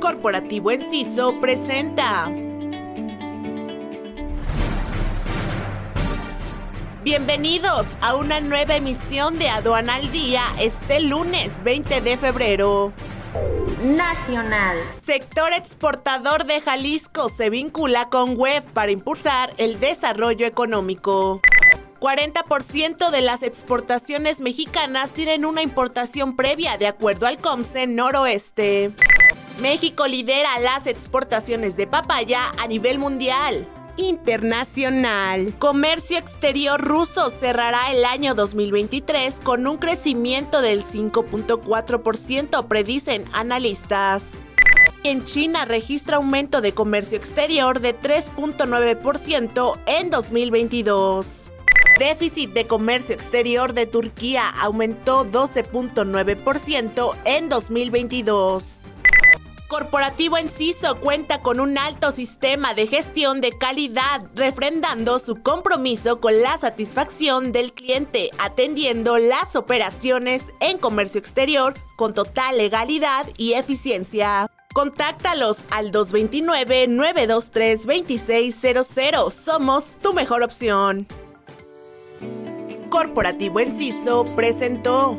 Corporativo Enciso presenta. Bienvenidos a una nueva emisión de Aduana al Día este lunes 20 de febrero. Nacional. Sector exportador de Jalisco se vincula con Web para impulsar el desarrollo económico. 40% de las exportaciones mexicanas tienen una importación previa de acuerdo al COMSE Noroeste. México lidera las exportaciones de papaya a nivel mundial. Internacional. Comercio exterior ruso cerrará el año 2023 con un crecimiento del 5.4%, predicen analistas. En China registra aumento de comercio exterior de 3.9% en 2022. Déficit de comercio exterior de Turquía aumentó 12.9% en 2022. Corporativo Enciso cuenta con un alto sistema de gestión de calidad, refrendando su compromiso con la satisfacción del cliente, atendiendo las operaciones en comercio exterior con total legalidad y eficiencia. Contáctalos al 229-923-2600. Somos tu mejor opción. Corporativo Enciso presentó.